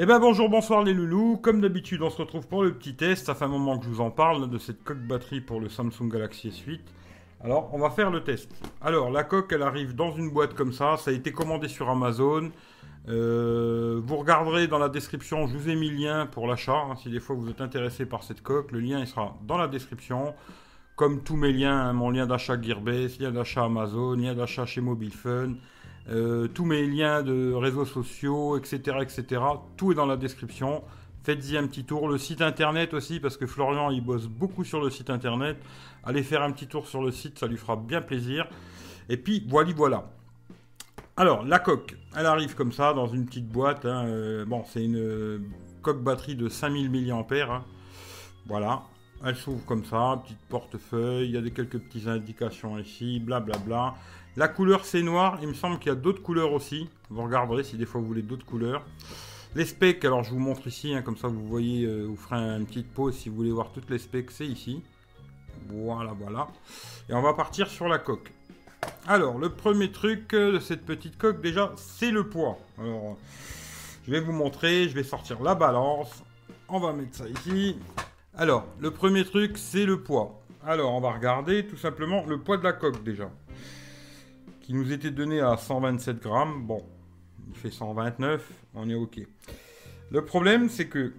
Eh ben bonjour, bonsoir les loulous. Comme d'habitude, on se retrouve pour le petit test. Ça fait un moment que je vous en parle de cette coque batterie pour le Samsung Galaxy S8. Alors, on va faire le test. Alors, la coque, elle arrive dans une boîte comme ça. Ça a été commandé sur Amazon. Euh, vous regarderez dans la description, je vous ai mis le lien pour l'achat. Hein, si des fois vous êtes intéressé par cette coque, le lien il sera dans la description. Comme tous mes liens, hein, mon lien d'achat Gearbest, lien d'achat Amazon, lien d'achat chez Mobile Fun. Euh, tous mes liens de réseaux sociaux, etc., etc. Tout est dans la description. Faites-y un petit tour. Le site internet aussi, parce que Florian, il bosse beaucoup sur le site internet. Allez faire un petit tour sur le site, ça lui fera bien plaisir. Et puis, voilà, voilà. Alors, la coque, elle arrive comme ça, dans une petite boîte. Hein. Euh, bon, c'est une euh, coque batterie de 5000 mAh. Hein. Voilà. Elle s'ouvre comme ça, petite portefeuille, il y a des quelques petites indications ici, blablabla. Bla bla. La couleur c'est noir, il me semble qu'il y a d'autres couleurs aussi. Vous regarderez si des fois vous voulez d'autres couleurs. Les specs, alors je vous montre ici, hein, comme ça vous voyez, euh, vous ferez une petite pause si vous voulez voir toutes les specs, c'est ici. Voilà, voilà. Et on va partir sur la coque. Alors, le premier truc euh, de cette petite coque, déjà, c'est le poids. Alors, je vais vous montrer, je vais sortir la balance. On va mettre ça ici. Alors, le premier truc, c'est le poids. Alors, on va regarder tout simplement le poids de la coque déjà qui nous était donné à 127 grammes. Bon, il fait 129, on est OK. Le problème, c'est que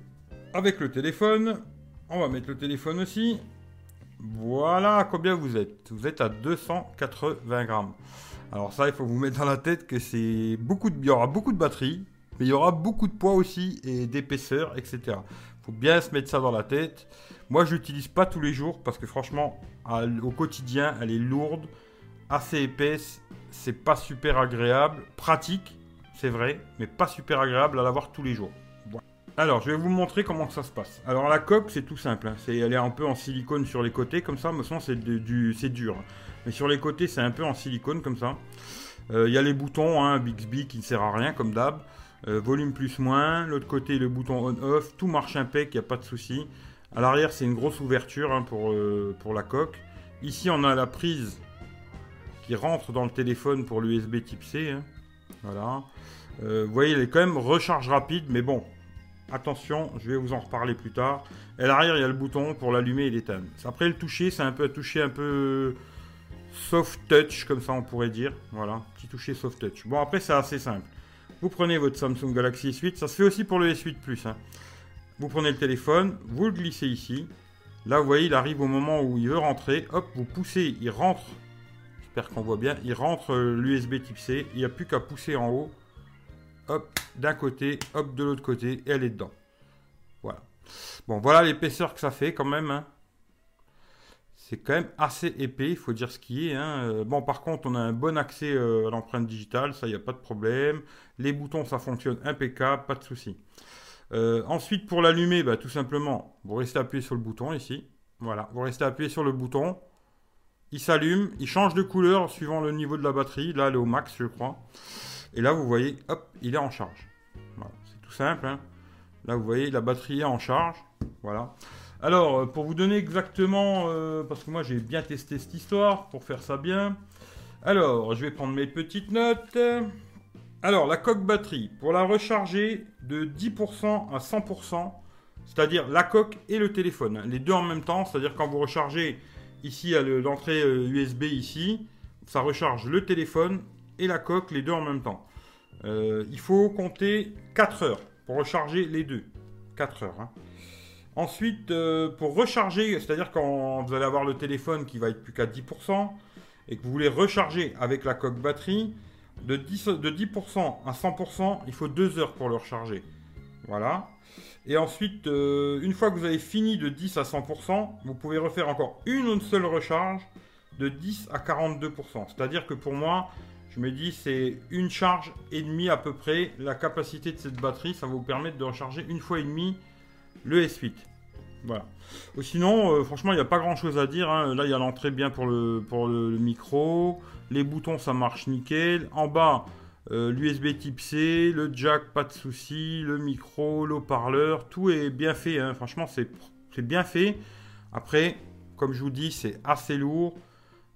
avec le téléphone, on va mettre le téléphone aussi. Voilà combien vous êtes. Vous êtes à 280 grammes. Alors ça, il faut vous mettre dans la tête que c'est beaucoup de, il y aura beaucoup de batterie, mais il y aura beaucoup de poids aussi et d'épaisseur, etc. Faut bien se mettre ça dans la tête. Moi, je l'utilise pas tous les jours parce que franchement, au quotidien, elle est lourde, assez épaisse c'est pas super agréable. Pratique, c'est vrai, mais pas super agréable à l'avoir tous les jours. Alors, je vais vous montrer comment ça se passe. Alors, la coque, c'est tout simple. Hein. C'est, elle est un peu en silicone sur les côtés, comme ça. Mais sinon, c'est, du, c'est dur. Mais sur les côtés, c'est un peu en silicone, comme ça. Euh, il y a les boutons, hein, Bixby qui ne sert à rien, comme d'hab. Euh, volume plus moins. L'autre côté, le bouton on-off. Tout marche impec, il n'y a pas de souci. À l'arrière, c'est une grosse ouverture hein, euh, pour la coque. Ici, on a la prise rentre dans le téléphone pour l'USB type C. Hein. Voilà. Euh, vous voyez, il est quand même recharge rapide, mais bon, attention, je vais vous en reparler plus tard. À l'arrière, il y a le bouton pour l'allumer et l'éteindre. Après, le toucher, c'est un peu toucher un peu soft touch, comme ça on pourrait dire. Voilà, petit toucher soft touch. Bon, après, c'est assez simple. Vous prenez votre Samsung Galaxy S8, ça se fait aussi pour le S8 Plus. Hein. Vous prenez le téléphone, vous le glissez ici. Là, vous voyez, il arrive au moment où il veut rentrer. Hop, vous poussez, il rentre Qu'on voit bien. Il rentre euh, l'USB type C. Il n'y a plus qu'à pousser en haut. Hop, d'un côté, hop, de l'autre côté. Et elle est dedans. Voilà. Bon, voilà l'épaisseur que ça fait quand même. Hein. C'est quand même assez épais, il faut dire ce qui est. Hein. Euh, bon, par contre, on a un bon accès euh, à l'empreinte digitale, ça, il n'y a pas de problème. Les boutons, ça fonctionne impeccable, pas de souci. ensuite, pour l'allumer, bah, tout simplement, vous restez appuyé sur le bouton ici. Voilà, vous restez appuyé sur le bouton il s'allume, il change de couleur suivant le niveau de la batterie. Là, elle est au max, je crois. Et là, vous voyez, hop, il est en charge. c'est tout simple. Hein. Là, vous voyez, la batterie est en charge. Voilà. Alors, euh, pour vous donner exactement, euh, parce que moi j'ai bien testé cette histoire pour faire ça bien. Alors, je vais prendre mes petites notes. Alors, la coque batterie, pour la recharger de 10% à 100%, c'est-à-dire la coque et le téléphone, hein. les deux en même temps, c'est-à-dire quand vous rechargez Ici, il y a l'entrée USB euh, ici. Ça recharge le téléphone et la coque, les deux en même temps. Euh, il faut compter 4 heures pour recharger les deux. 4 heures. Hein. Ensuite, euh, pour recharger, c'est-à-dire quand vous allez avoir le téléphone qui va être plus qu'à 10%, et que vous voulez recharger avec la coque batterie, de 10%, de 10 à 100%, il faut 2 heures pour le recharger. Voilà. Et ensuite, euh, une fois que vous avez fini de 10 à 100%, vous pouvez refaire encore une seule recharge de 10 à 42%. C'est-à-dire que pour moi, je me dis c'est une charge et demie à peu près la capacité de cette batterie. Ça va vous permettre de recharger une fois et demie le S8. Voilà. Sinon, euh, franchement, il n'y a pas grand chose à dire. Hein. Là, il y a l'entrée bien pour le, pour le micro. Les boutons, ça marche nickel. En bas, euh, L'USB type C, le jack, pas de souci, le micro, l'eau-parleur, tout est bien fait. Hein. Franchement, c'est bien fait. Après, comme je vous dis, c'est assez lourd.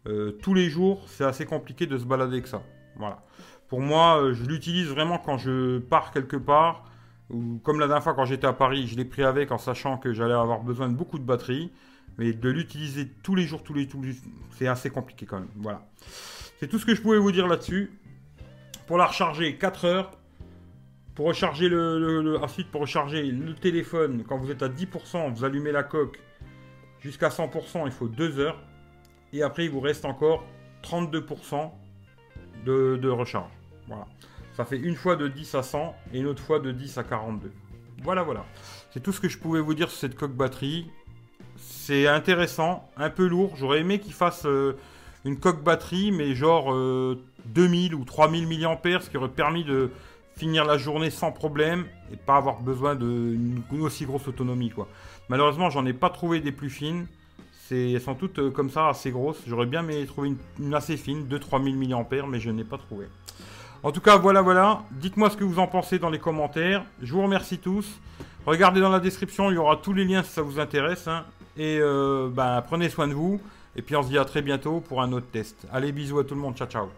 Euh, tous les jours, c'est assez compliqué de se balader avec ça. Voilà. Pour moi, euh, je l'utilise vraiment quand je pars quelque part. Ou comme la dernière fois quand j'étais à Paris, je l'ai pris avec en sachant que j'allais avoir besoin de beaucoup de batterie. Mais de l'utiliser tous les jours, tous les, tous c'est assez compliqué quand même. Voilà. C'est tout ce que je pouvais vous dire là-dessus. Pour la recharger, 4 heures. Pour recharger le, ensuite pour recharger le téléphone, quand vous êtes à 10%, vous allumez la coque. Jusqu'à 100%, il faut 2 heures. Et après, il vous reste encore 32% de, recharge. Voilà. Ça fait une fois de 10 à 100 et une autre fois de 10 à 42. Voilà, voilà. C'est tout ce que je pouvais vous dire sur cette coque batterie. C'est intéressant, un peu lourd. J'aurais aimé qu'il fasse euh, une coque batterie, mais genre 2000 euh, ou 3000 mAh, ce qui aurait permis de finir la journée sans problème et pas avoir besoin d'une aussi grosse autonomie. Quoi. Malheureusement, j'en ai pas trouvé des plus fines. Elles sont toutes euh, comme ça, assez grosses. J'aurais bien aimé trouver une, une assez fine, 2-3000 mAh, mais je n'ai pas trouvé. En tout cas, voilà, voilà. Dites-moi ce que vous en pensez dans les commentaires. Je vous remercie tous. Regardez dans la description, il y aura tous les liens si ça vous intéresse. Hein. Et euh, ben, prenez soin de vous. Et puis on se dit à très bientôt pour un autre test. Allez, bisous à tout le monde. Ciao, ciao.